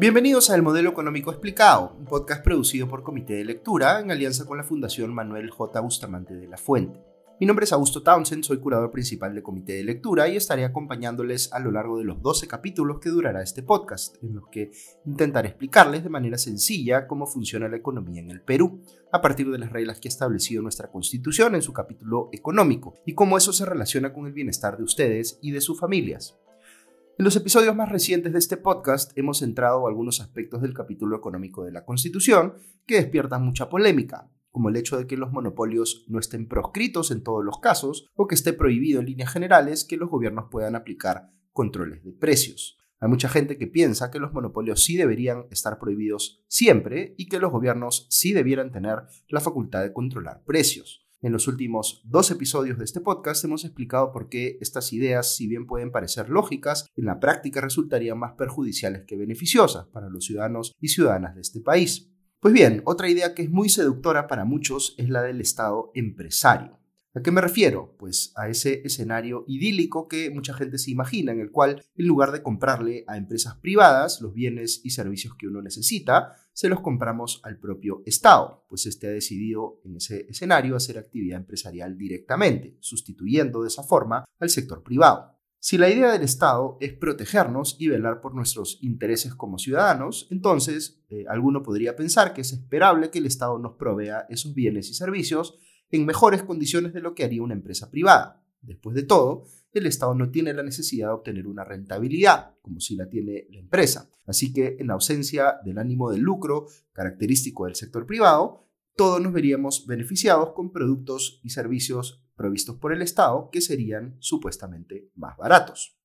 Bienvenidos a El Modelo Económico Explicado, un podcast producido por Comité de Lectura en alianza con la Fundación Manuel J. Bustamante de la Fuente. Mi nombre es Augusto Townsend, soy curador principal de Comité de Lectura y estaré acompañándoles a lo largo de los 12 capítulos que durará este podcast, en los que intentaré explicarles de manera sencilla cómo funciona la economía en el Perú, a partir de las reglas que ha establecido nuestra Constitución en su capítulo económico, y cómo eso se relaciona con el bienestar de ustedes y de sus familias. En los episodios más recientes de este podcast hemos centrado algunos aspectos del capítulo económico de la Constitución que despiertan mucha polémica, como el hecho de que los monopolios no estén proscritos en todos los casos o que esté prohibido en líneas generales que los gobiernos puedan aplicar controles de precios. Hay mucha gente que piensa que los monopolios sí deberían estar prohibidos siempre y que los gobiernos sí debieran tener la facultad de controlar precios. En los últimos dos episodios de este podcast hemos explicado por qué estas ideas, si bien pueden parecer lógicas, en la práctica resultarían más perjudiciales que beneficiosas para los ciudadanos y ciudadanas de este país. Pues bien, otra idea que es muy seductora para muchos es la del Estado empresario. ¿A qué me refiero? Pues a ese escenario idílico que mucha gente se imagina, en el cual, en lugar de comprarle a empresas privadas los bienes y servicios que uno necesita, se los compramos al propio Estado, pues este ha decidido en ese escenario hacer actividad empresarial directamente, sustituyendo de esa forma al sector privado. Si la idea del Estado es protegernos y velar por nuestros intereses como ciudadanos, entonces eh, alguno podría pensar que es esperable que el Estado nos provea esos bienes y servicios en mejores condiciones de lo que haría una empresa privada. Después de todo, el Estado no tiene la necesidad de obtener una rentabilidad, como si la tiene la empresa. Así que, en ausencia del ánimo de lucro característico del sector privado, todos nos veríamos beneficiados con productos y servicios provistos por el Estado que serían supuestamente más baratos.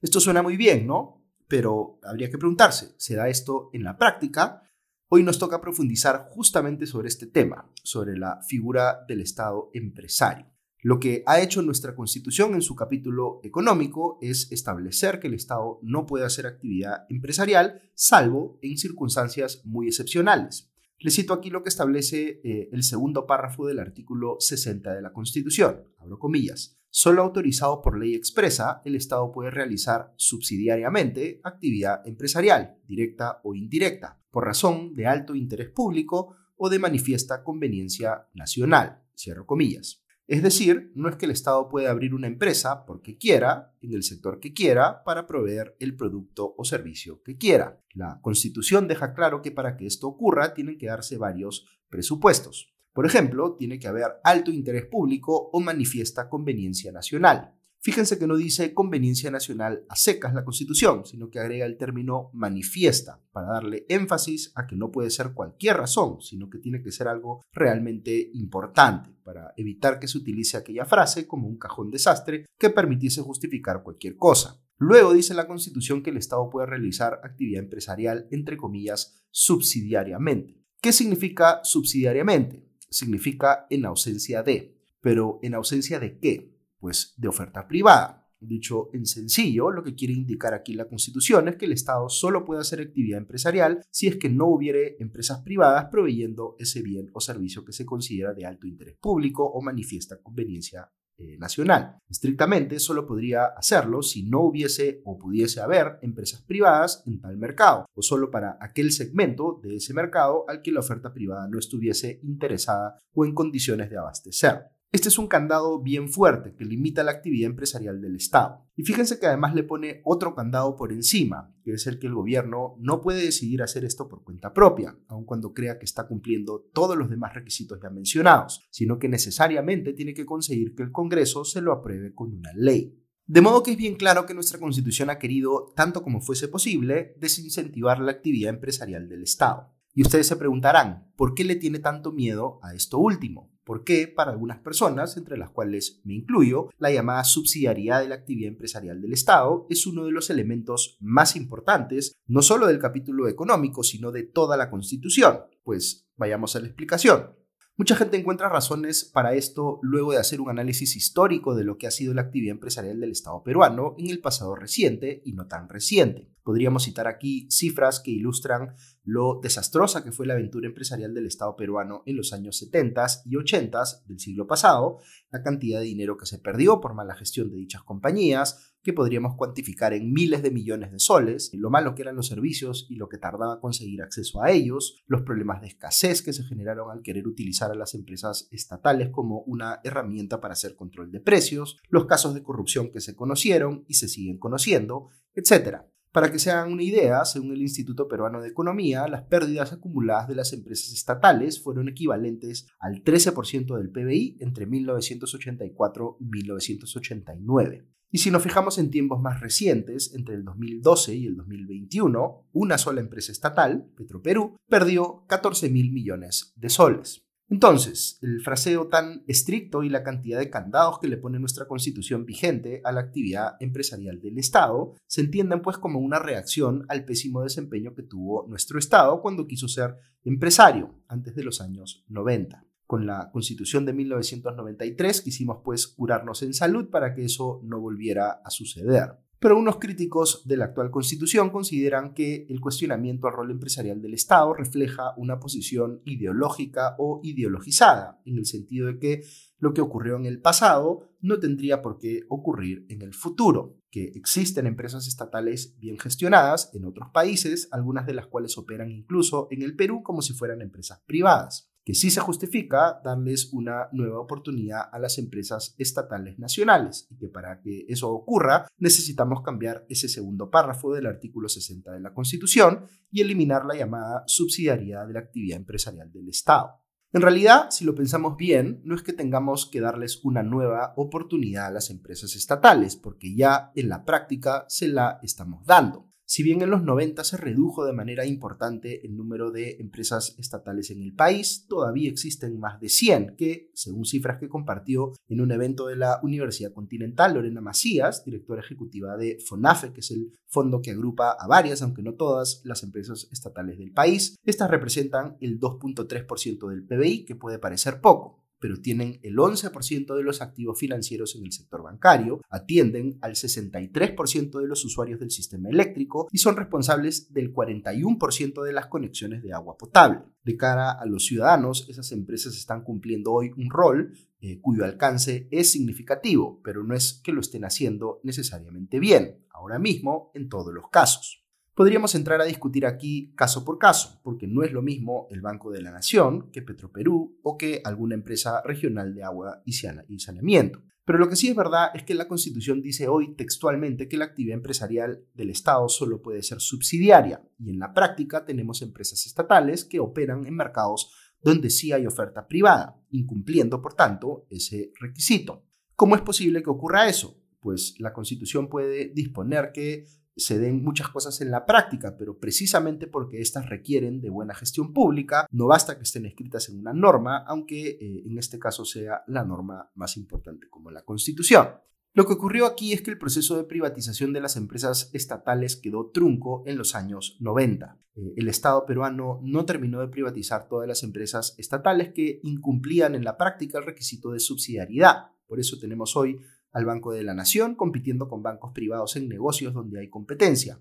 Esto suena muy bien, ¿no? Pero habría que preguntarse, ¿se da esto en la práctica? Hoy nos toca profundizar justamente sobre este tema, sobre la figura del Estado empresario. Lo que ha hecho nuestra Constitución en su capítulo económico es establecer que el Estado no puede hacer actividad empresarial salvo en circunstancias muy excepcionales. Les cito aquí lo que establece eh, el segundo párrafo del artículo 60 de la Constitución, abro comillas. Solo autorizado por ley expresa, el Estado puede realizar subsidiariamente actividad empresarial, directa o indirecta, por razón de alto interés público o de manifiesta conveniencia nacional. Cierro comillas. Es decir, no es que el Estado pueda abrir una empresa porque quiera, en el sector que quiera, para proveer el producto o servicio que quiera. La Constitución deja claro que para que esto ocurra tienen que darse varios presupuestos. Por ejemplo, tiene que haber alto interés público o manifiesta conveniencia nacional. Fíjense que no dice conveniencia nacional a secas la Constitución, sino que agrega el término manifiesta para darle énfasis a que no puede ser cualquier razón, sino que tiene que ser algo realmente importante para evitar que se utilice aquella frase como un cajón desastre que permitiese justificar cualquier cosa. Luego dice la Constitución que el Estado puede realizar actividad empresarial, entre comillas, subsidiariamente. ¿Qué significa subsidiariamente? significa en ausencia de. Pero ¿en ausencia de qué? Pues de oferta privada. Dicho en sencillo, lo que quiere indicar aquí la Constitución es que el Estado solo puede hacer actividad empresarial si es que no hubiere empresas privadas proveyendo ese bien o servicio que se considera de alto interés público o manifiesta conveniencia eh, nacional. Estrictamente solo podría hacerlo si no hubiese o pudiese haber empresas privadas en tal mercado, o solo para aquel segmento de ese mercado al que la oferta privada no estuviese interesada o en condiciones de abastecer. Este es un candado bien fuerte que limita la actividad empresarial del Estado. Y fíjense que además le pone otro candado por encima, que es el que el gobierno no puede decidir hacer esto por cuenta propia, aun cuando crea que está cumpliendo todos los demás requisitos ya mencionados, sino que necesariamente tiene que conseguir que el Congreso se lo apruebe con una ley. De modo que es bien claro que nuestra Constitución ha querido, tanto como fuese posible, desincentivar la actividad empresarial del Estado. Y ustedes se preguntarán, ¿por qué le tiene tanto miedo a esto último? porque para algunas personas, entre las cuales me incluyo, la llamada subsidiariedad de la actividad empresarial del Estado es uno de los elementos más importantes, no solo del capítulo económico, sino de toda la Constitución. Pues vayamos a la explicación. Mucha gente encuentra razones para esto luego de hacer un análisis histórico de lo que ha sido la actividad empresarial del Estado peruano en el pasado reciente y no tan reciente. Podríamos citar aquí cifras que ilustran lo desastrosa que fue la aventura empresarial del Estado peruano en los años 70 y 80 del siglo pasado, la cantidad de dinero que se perdió por mala gestión de dichas compañías, que podríamos cuantificar en miles de millones de soles, lo malo que eran los servicios y lo que tardaba conseguir acceso a ellos, los problemas de escasez que se generaron al querer utilizar a las empresas estatales como una herramienta para hacer control de precios, los casos de corrupción que se conocieron y se siguen conociendo, etc. Para que se hagan una idea, según el Instituto Peruano de Economía, las pérdidas acumuladas de las empresas estatales fueron equivalentes al 13% del PBI entre 1984 y 1989. Y si nos fijamos en tiempos más recientes, entre el 2012 y el 2021, una sola empresa estatal, Petroperú, perdió 14 mil millones de soles. Entonces, el fraseo tan estricto y la cantidad de candados que le pone nuestra constitución vigente a la actividad empresarial del Estado se entienden pues como una reacción al pésimo desempeño que tuvo nuestro Estado cuando quiso ser empresario antes de los años 90. Con la constitución de 1993 quisimos pues curarnos en salud para que eso no volviera a suceder. Pero unos críticos de la actual constitución consideran que el cuestionamiento al rol empresarial del Estado refleja una posición ideológica o ideologizada, en el sentido de que lo que ocurrió en el pasado no tendría por qué ocurrir en el futuro, que existen empresas estatales bien gestionadas en otros países, algunas de las cuales operan incluso en el Perú como si fueran empresas privadas que sí se justifica darles una nueva oportunidad a las empresas estatales nacionales y que para que eso ocurra necesitamos cambiar ese segundo párrafo del artículo 60 de la Constitución y eliminar la llamada subsidiariedad de la actividad empresarial del Estado. En realidad, si lo pensamos bien, no es que tengamos que darles una nueva oportunidad a las empresas estatales, porque ya en la práctica se la estamos dando. Si bien en los 90 se redujo de manera importante el número de empresas estatales en el país, todavía existen más de 100 que, según cifras que compartió en un evento de la Universidad Continental, Lorena Macías, directora ejecutiva de FONAFE, que es el fondo que agrupa a varias, aunque no todas, las empresas estatales del país, estas representan el 2.3% del PBI, que puede parecer poco pero tienen el 11% de los activos financieros en el sector bancario, atienden al 63% de los usuarios del sistema eléctrico y son responsables del 41% de las conexiones de agua potable. De cara a los ciudadanos, esas empresas están cumpliendo hoy un rol eh, cuyo alcance es significativo, pero no es que lo estén haciendo necesariamente bien, ahora mismo en todos los casos. Podríamos entrar a discutir aquí caso por caso, porque no es lo mismo el Banco de la Nación que Petroperú o que alguna empresa regional de agua y saneamiento. Pero lo que sí es verdad es que la Constitución dice hoy textualmente que la actividad empresarial del Estado solo puede ser subsidiaria y en la práctica tenemos empresas estatales que operan en mercados donde sí hay oferta privada, incumpliendo por tanto ese requisito. ¿Cómo es posible que ocurra eso? Pues la Constitución puede disponer que se den muchas cosas en la práctica, pero precisamente porque éstas requieren de buena gestión pública, no basta que estén escritas en una norma, aunque eh, en este caso sea la norma más importante como la Constitución. Lo que ocurrió aquí es que el proceso de privatización de las empresas estatales quedó trunco en los años 90. Eh, el Estado peruano no terminó de privatizar todas las empresas estatales que incumplían en la práctica el requisito de subsidiariedad. Por eso tenemos hoy al Banco de la Nación, compitiendo con bancos privados en negocios donde hay competencia,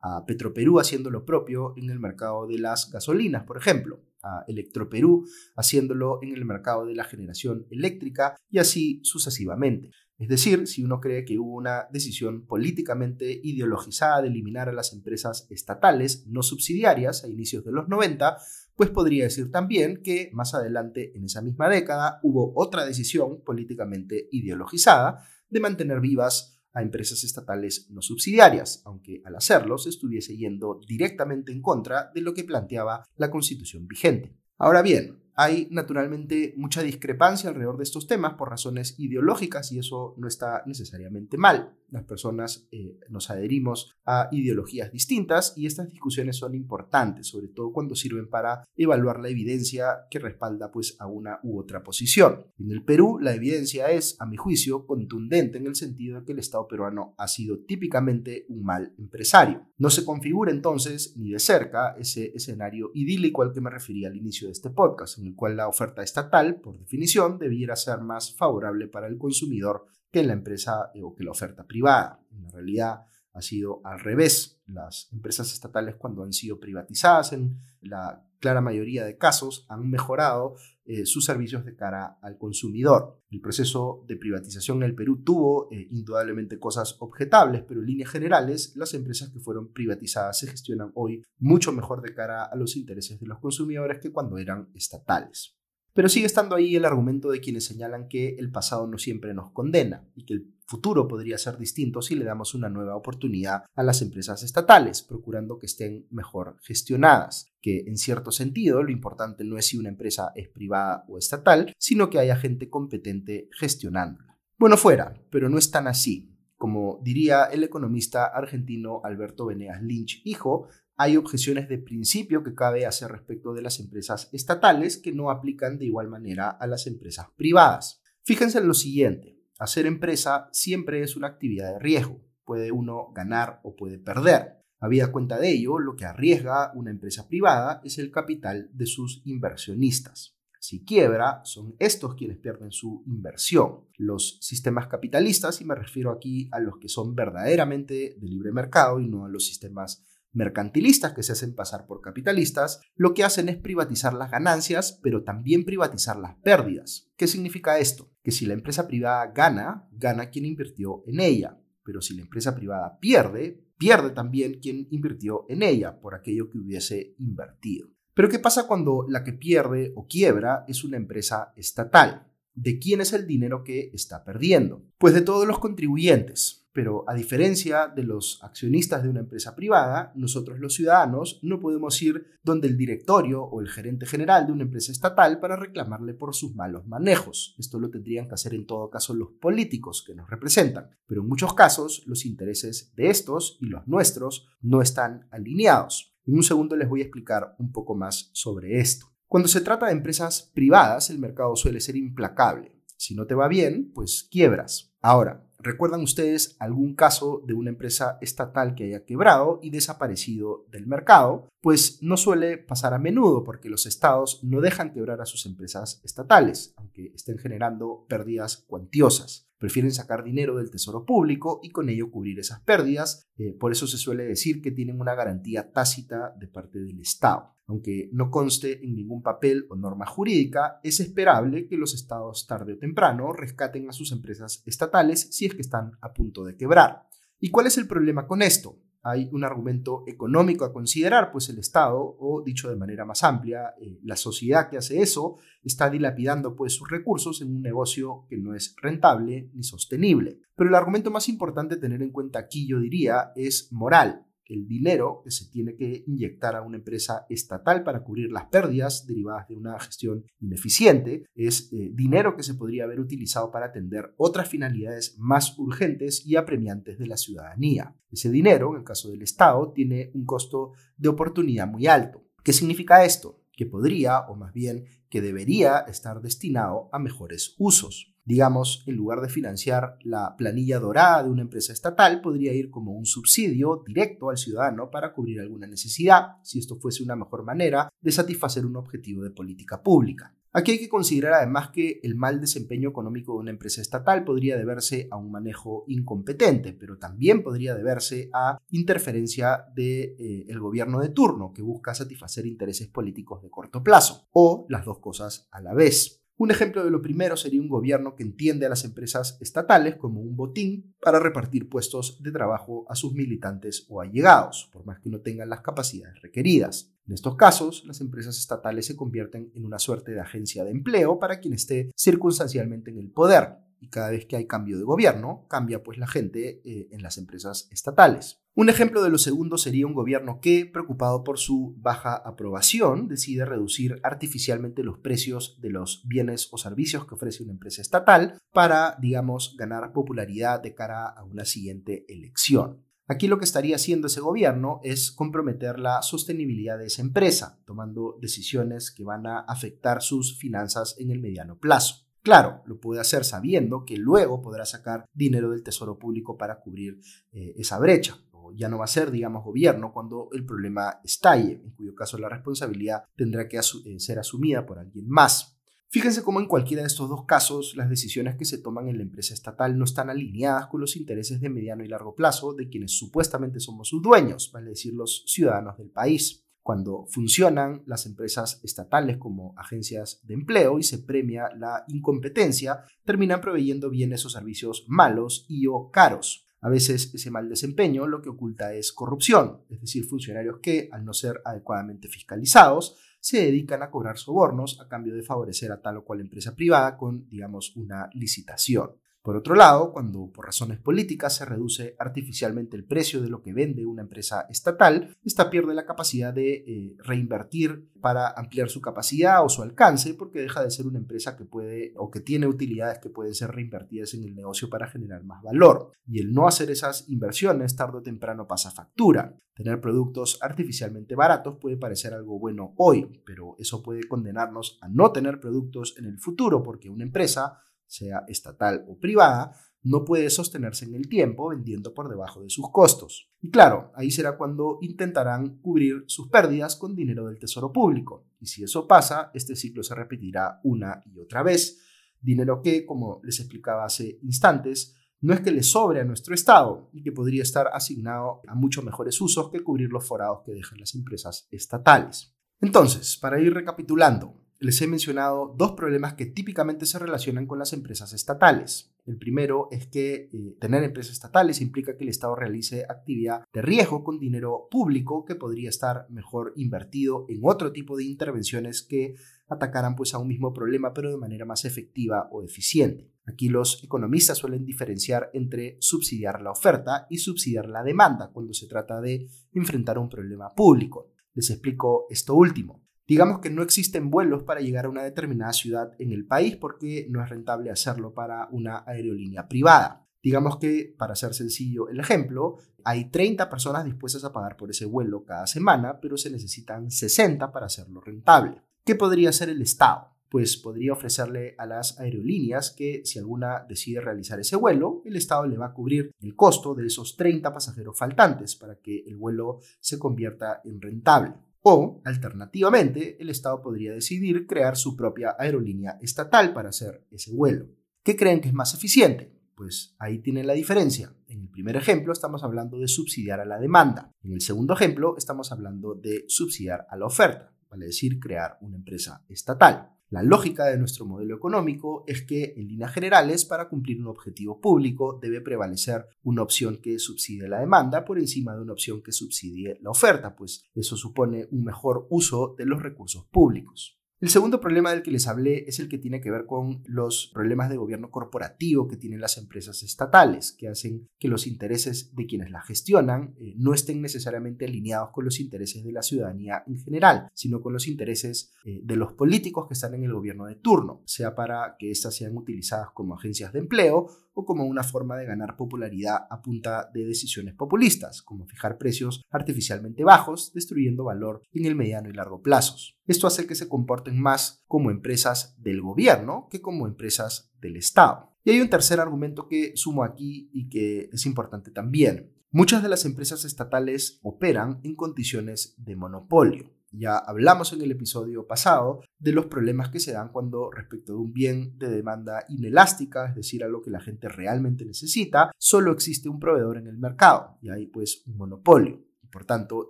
a Petroperú haciendo lo propio en el mercado de las gasolinas, por ejemplo, a Electroperú haciéndolo en el mercado de la generación eléctrica y así sucesivamente. Es decir, si uno cree que hubo una decisión políticamente ideologizada de eliminar a las empresas estatales no subsidiarias a inicios de los 90, pues podría decir también que más adelante en esa misma década hubo otra decisión políticamente ideologizada de mantener vivas a empresas estatales no subsidiarias, aunque al hacerlo se estuviese yendo directamente en contra de lo que planteaba la constitución vigente. Ahora bien, hay naturalmente mucha discrepancia alrededor de estos temas por razones ideológicas y eso no está necesariamente mal. Las personas eh, nos adherimos a ideologías distintas y estas discusiones son importantes, sobre todo cuando sirven para evaluar la evidencia que respalda pues, a una u otra posición. En el Perú, la evidencia es, a mi juicio, contundente en el sentido de que el Estado peruano ha sido típicamente un mal empresario. No se configura entonces ni de cerca ese escenario idílico al que me refería al inicio de este podcast en el cual la oferta estatal, por definición, debiera ser más favorable para el consumidor que la empresa eh, o que la oferta privada. En realidad, ha sido al revés. Las empresas estatales cuando han sido privatizadas en la clara mayoría de casos han mejorado eh, sus servicios de cara al consumidor. El proceso de privatización en el Perú tuvo eh, indudablemente cosas objetables, pero en líneas generales las empresas que fueron privatizadas se gestionan hoy mucho mejor de cara a los intereses de los consumidores que cuando eran estatales. Pero sigue estando ahí el argumento de quienes señalan que el pasado no siempre nos condena y que el futuro podría ser distinto si le damos una nueva oportunidad a las empresas estatales, procurando que estén mejor gestionadas, que en cierto sentido lo importante no es si una empresa es privada o estatal, sino que haya gente competente gestionándola. Bueno, fuera, pero no es tan así. Como diría el economista argentino Alberto Venegas Lynch, hijo, hay objeciones de principio que cabe hacer respecto de las empresas estatales que no aplican de igual manera a las empresas privadas. Fíjense en lo siguiente, hacer empresa siempre es una actividad de riesgo, puede uno ganar o puede perder. Habida cuenta de ello, lo que arriesga una empresa privada es el capital de sus inversionistas. Si quiebra, son estos quienes pierden su inversión. Los sistemas capitalistas, y me refiero aquí a los que son verdaderamente de libre mercado y no a los sistemas mercantilistas que se hacen pasar por capitalistas, lo que hacen es privatizar las ganancias, pero también privatizar las pérdidas. ¿Qué significa esto? Que si la empresa privada gana, gana quien invirtió en ella, pero si la empresa privada pierde, pierde también quien invirtió en ella por aquello que hubiese invertido. Pero ¿qué pasa cuando la que pierde o quiebra es una empresa estatal? ¿De quién es el dinero que está perdiendo? Pues de todos los contribuyentes. Pero a diferencia de los accionistas de una empresa privada, nosotros los ciudadanos no podemos ir donde el directorio o el gerente general de una empresa estatal para reclamarle por sus malos manejos. Esto lo tendrían que hacer en todo caso los políticos que nos representan. Pero en muchos casos los intereses de estos y los nuestros no están alineados. En un segundo les voy a explicar un poco más sobre esto. Cuando se trata de empresas privadas, el mercado suele ser implacable. Si no te va bien, pues quiebras. Ahora, ¿recuerdan ustedes algún caso de una empresa estatal que haya quebrado y desaparecido del mercado? Pues no suele pasar a menudo porque los estados no dejan quebrar a sus empresas estatales, aunque estén generando pérdidas cuantiosas prefieren sacar dinero del tesoro público y con ello cubrir esas pérdidas. Eh, por eso se suele decir que tienen una garantía tácita de parte del Estado. Aunque no conste en ningún papel o norma jurídica, es esperable que los estados tarde o temprano rescaten a sus empresas estatales si es que están a punto de quebrar. ¿Y cuál es el problema con esto? Hay un argumento económico a considerar, pues el Estado, o dicho de manera más amplia, eh, la sociedad que hace eso, está dilapidando pues sus recursos en un negocio que no es rentable ni sostenible. Pero el argumento más importante a tener en cuenta aquí, yo diría, es moral el dinero que se tiene que inyectar a una empresa estatal para cubrir las pérdidas derivadas de una gestión ineficiente es eh, dinero que se podría haber utilizado para atender otras finalidades más urgentes y apremiantes de la ciudadanía. Ese dinero, en el caso del Estado, tiene un costo de oportunidad muy alto. ¿Qué significa esto? Que podría, o más bien que debería estar destinado a mejores usos. Digamos, en lugar de financiar la planilla dorada de una empresa estatal, podría ir como un subsidio directo al ciudadano para cubrir alguna necesidad, si esto fuese una mejor manera de satisfacer un objetivo de política pública. Aquí hay que considerar además que el mal desempeño económico de una empresa estatal podría deberse a un manejo incompetente, pero también podría deberse a interferencia del de, eh, gobierno de turno que busca satisfacer intereses políticos de corto plazo, o las dos cosas a la vez. Un ejemplo de lo primero sería un gobierno que entiende a las empresas estatales como un botín para repartir puestos de trabajo a sus militantes o allegados, por más que no tengan las capacidades requeridas. En estos casos, las empresas estatales se convierten en una suerte de agencia de empleo para quien esté circunstancialmente en el poder, y cada vez que hay cambio de gobierno, cambia pues la gente eh, en las empresas estatales. Un ejemplo de lo segundo sería un gobierno que, preocupado por su baja aprobación, decide reducir artificialmente los precios de los bienes o servicios que ofrece una empresa estatal para, digamos, ganar popularidad de cara a una siguiente elección. Aquí lo que estaría haciendo ese gobierno es comprometer la sostenibilidad de esa empresa, tomando decisiones que van a afectar sus finanzas en el mediano plazo. Claro, lo puede hacer sabiendo que luego podrá sacar dinero del tesoro público para cubrir eh, esa brecha. O ya no va a ser, digamos, gobierno cuando el problema estalle, en cuyo caso la responsabilidad tendrá que eh, ser asumida por alguien más. Fíjense cómo en cualquiera de estos dos casos las decisiones que se toman en la empresa estatal no están alineadas con los intereses de mediano y largo plazo de quienes supuestamente somos sus dueños, vale decir los ciudadanos del país cuando funcionan las empresas estatales como agencias de empleo y se premia la incompetencia, terminan proveyendo bienes o servicios malos y o caros. A veces ese mal desempeño lo que oculta es corrupción, es decir, funcionarios que, al no ser adecuadamente fiscalizados, se dedican a cobrar sobornos a cambio de favorecer a tal o cual empresa privada con, digamos, una licitación. Por otro lado, cuando por razones políticas se reduce artificialmente el precio de lo que vende una empresa estatal, esta pierde la capacidad de eh, reinvertir para ampliar su capacidad o su alcance porque deja de ser una empresa que puede o que tiene utilidades que pueden ser reinvertidas en el negocio para generar más valor. Y el no hacer esas inversiones tarde o temprano pasa factura. Tener productos artificialmente baratos puede parecer algo bueno hoy, pero eso puede condenarnos a no tener productos en el futuro porque una empresa sea estatal o privada, no puede sostenerse en el tiempo vendiendo por debajo de sus costos. Y claro, ahí será cuando intentarán cubrir sus pérdidas con dinero del tesoro público. Y si eso pasa, este ciclo se repetirá una y otra vez. Dinero que, como les explicaba hace instantes, no es que le sobre a nuestro Estado y que podría estar asignado a mucho mejores usos que cubrir los forados que dejan las empresas estatales. Entonces, para ir recapitulando, les he mencionado dos problemas que típicamente se relacionan con las empresas estatales. El primero es que eh, tener empresas estatales implica que el Estado realice actividad de riesgo con dinero público que podría estar mejor invertido en otro tipo de intervenciones que atacaran pues a un mismo problema pero de manera más efectiva o eficiente. Aquí los economistas suelen diferenciar entre subsidiar la oferta y subsidiar la demanda cuando se trata de enfrentar un problema público. Les explico esto último. Digamos que no existen vuelos para llegar a una determinada ciudad en el país porque no es rentable hacerlo para una aerolínea privada. Digamos que, para ser sencillo el ejemplo, hay 30 personas dispuestas a pagar por ese vuelo cada semana, pero se necesitan 60 para hacerlo rentable. ¿Qué podría hacer el Estado? Pues podría ofrecerle a las aerolíneas que si alguna decide realizar ese vuelo, el Estado le va a cubrir el costo de esos 30 pasajeros faltantes para que el vuelo se convierta en rentable. O, alternativamente, el Estado podría decidir crear su propia aerolínea estatal para hacer ese vuelo. ¿Qué creen que es más eficiente? Pues ahí tienen la diferencia. En el primer ejemplo estamos hablando de subsidiar a la demanda. En el segundo ejemplo estamos hablando de subsidiar a la oferta, vale decir, crear una empresa estatal. La lógica de nuestro modelo económico es que, en líneas generales, para cumplir un objetivo público debe prevalecer una opción que subsidie la demanda por encima de una opción que subsidie la oferta, pues eso supone un mejor uso de los recursos públicos. El segundo problema del que les hablé es el que tiene que ver con los problemas de gobierno corporativo que tienen las empresas estatales, que hacen que los intereses de quienes la gestionan eh, no estén necesariamente alineados con los intereses de la ciudadanía en general, sino con los intereses eh, de los políticos que están en el gobierno de turno, sea para que éstas sean utilizadas como agencias de empleo o como una forma de ganar popularidad a punta de decisiones populistas, como fijar precios artificialmente bajos, destruyendo valor en el mediano y largo plazos. Esto hace que se comporten más como empresas del gobierno que como empresas del Estado. Y hay un tercer argumento que sumo aquí y que es importante también. Muchas de las empresas estatales operan en condiciones de monopolio. Ya hablamos en el episodio pasado de los problemas que se dan cuando respecto de un bien de demanda inelástica, es decir, a lo que la gente realmente necesita, solo existe un proveedor en el mercado y hay pues un monopolio. Por tanto,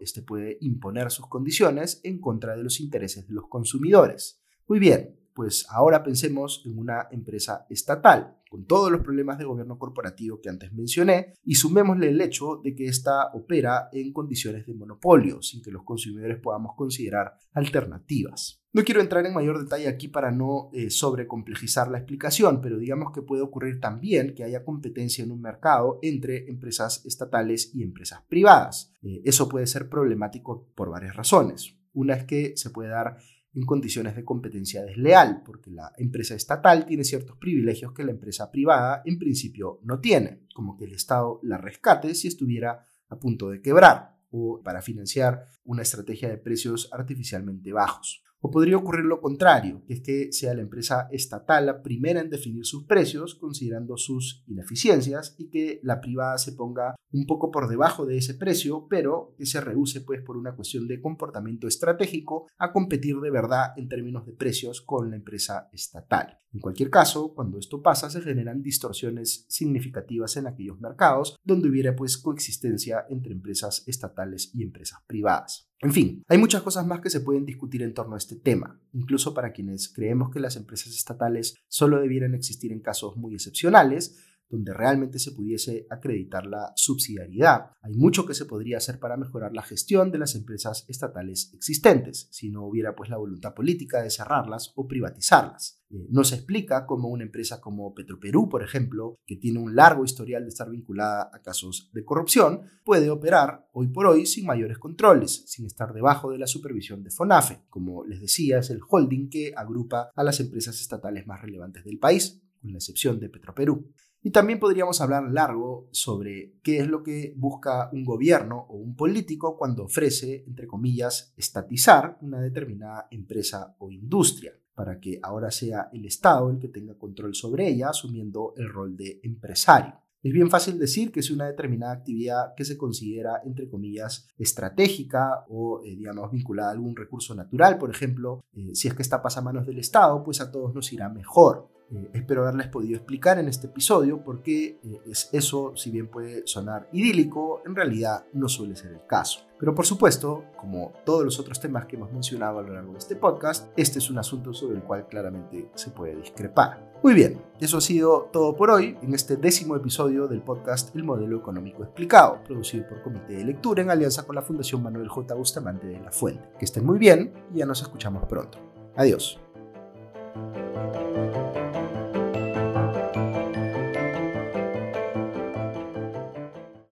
este puede imponer sus condiciones en contra de los intereses de los consumidores. Muy bien, pues ahora pensemos en una empresa estatal, con todos los problemas de gobierno corporativo que antes mencioné, y sumémosle el hecho de que ésta opera en condiciones de monopolio, sin que los consumidores podamos considerar alternativas. No quiero entrar en mayor detalle aquí para no eh, sobrecomplejizar la explicación, pero digamos que puede ocurrir también que haya competencia en un mercado entre empresas estatales y empresas privadas. Eh, eso puede ser problemático por varias razones. Una es que se puede dar en condiciones de competencia desleal, porque la empresa estatal tiene ciertos privilegios que la empresa privada en principio no tiene, como que el Estado la rescate si estuviera a punto de quebrar o para financiar una estrategia de precios artificialmente bajos. O podría ocurrir lo contrario, que es que sea la empresa estatal la primera en definir sus precios, considerando sus ineficiencias, y que la privada se ponga un poco por debajo de ese precio, pero que se rehúse pues por una cuestión de comportamiento estratégico a competir de verdad en términos de precios con la empresa estatal. En cualquier caso, cuando esto pasa, se generan distorsiones significativas en aquellos mercados donde hubiera pues coexistencia entre empresas estatales y empresas privadas. En fin, hay muchas cosas más que se pueden discutir en torno a este tema, incluso para quienes creemos que las empresas estatales solo debieran existir en casos muy excepcionales, donde realmente se pudiese acreditar la subsidiariedad. Hay mucho que se podría hacer para mejorar la gestión de las empresas estatales existentes, si no hubiera pues la voluntad política de cerrarlas o privatizarlas. Eh, no se explica cómo una empresa como Petroperú, por ejemplo, que tiene un largo historial de estar vinculada a casos de corrupción, puede operar hoy por hoy sin mayores controles, sin estar debajo de la supervisión de FONAFE. Como les decía, es el holding que agrupa a las empresas estatales más relevantes del país, con la excepción de Petroperú. Y también podríamos hablar largo sobre qué es lo que busca un gobierno o un político cuando ofrece, entre comillas, estatizar una determinada empresa o industria, para que ahora sea el Estado el que tenga control sobre ella, asumiendo el rol de empresario. Es bien fácil decir que es una determinada actividad que se considera, entre comillas, estratégica o, eh, digamos, vinculada a algún recurso natural. Por ejemplo, eh, si es que esta pasa a manos del Estado, pues a todos nos irá mejor. Eh, espero haberles podido explicar en este episodio por qué eh, es eso, si bien puede sonar idílico, en realidad no suele ser el caso. Pero por supuesto, como todos los otros temas que hemos mencionado a lo largo de este podcast, este es un asunto sobre el cual claramente se puede discrepar. Muy bien, eso ha sido todo por hoy en este décimo episodio del podcast El Modelo Económico Explicado, producido por Comité de Lectura en alianza con la Fundación Manuel J. Bustamante de la Fuente. Que estén muy bien y ya nos escuchamos pronto. Adiós.